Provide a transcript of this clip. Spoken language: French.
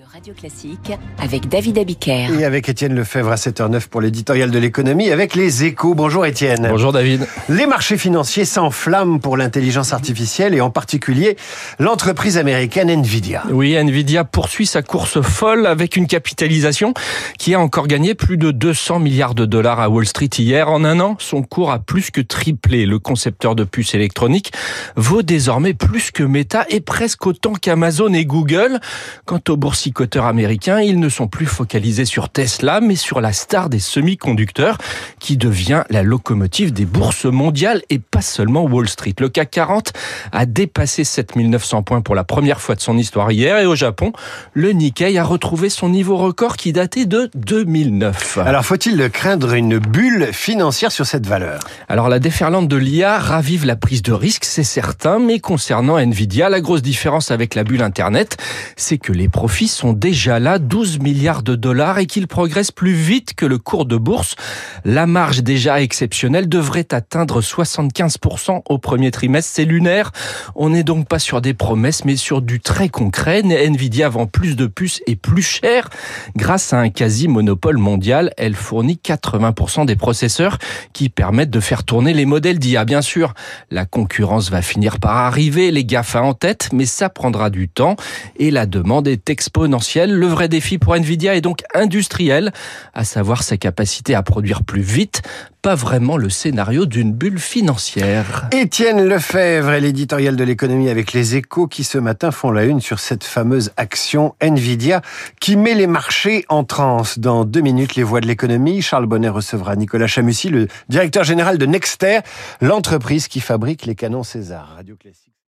de Radio Classique avec David Abiker. Et avec Étienne Lefebvre à 7h09 pour l'éditorial de l'économie avec les échos. Bonjour Étienne. Bonjour David. Les marchés financiers s'enflamment pour l'intelligence artificielle et en particulier l'entreprise américaine Nvidia. Oui, Nvidia poursuit sa course folle avec une capitalisation qui a encore gagné plus de 200 milliards de dollars à Wall Street hier. En un an, son cours a plus que triplé. Le concepteur de puces électroniques vaut désormais plus que Meta et presque autant qu'Amazon et Google. Quant aux boursiers américains, ils ne sont plus focalisés sur Tesla, mais sur la star des semi-conducteurs, qui devient la locomotive des bourses mondiales et pas seulement Wall Street. Le CAC 40 a dépassé 7900 points pour la première fois de son histoire hier, et au Japon, le Nikkei a retrouvé son niveau record qui datait de 2009. Alors faut-il craindre une bulle financière sur cette valeur? Alors la déferlante de l'IA ravive la prise de risque, c'est certain, mais concernant Nvidia, la grosse différence avec la bulle Internet, c'est que les profits sont déjà là, 12 milliards de dollars, et qu'ils progressent plus vite que le cours de bourse. La marge déjà exceptionnelle devrait atteindre 75% au premier trimestre. C'est lunaire. On n'est donc pas sur des promesses, mais sur du très concret. Nvidia vend plus de puces et plus cher. Grâce à un quasi-monopole mondial, elle fournit 80% des processeurs qui permettent de faire tourner les modèles d'IA. Bien sûr, la concurrence va finir par arriver, les GAFA en tête, mais ça prendra du temps et la demande est exponentielle le vrai défi pour Nvidia est donc industriel, à savoir sa capacité à produire plus pas vraiment le scénario d'une bulle financière. Étienne Lefebvre et l'éditorial de l'économie avec les échos qui ce matin font la une sur cette fameuse action Nvidia qui met les marchés en transe. Dans deux minutes, les voix de l'économie, Charles Bonnet recevra Nicolas Chamussy, le directeur général de Nexter, l'entreprise qui fabrique les canons César. Radio Classique.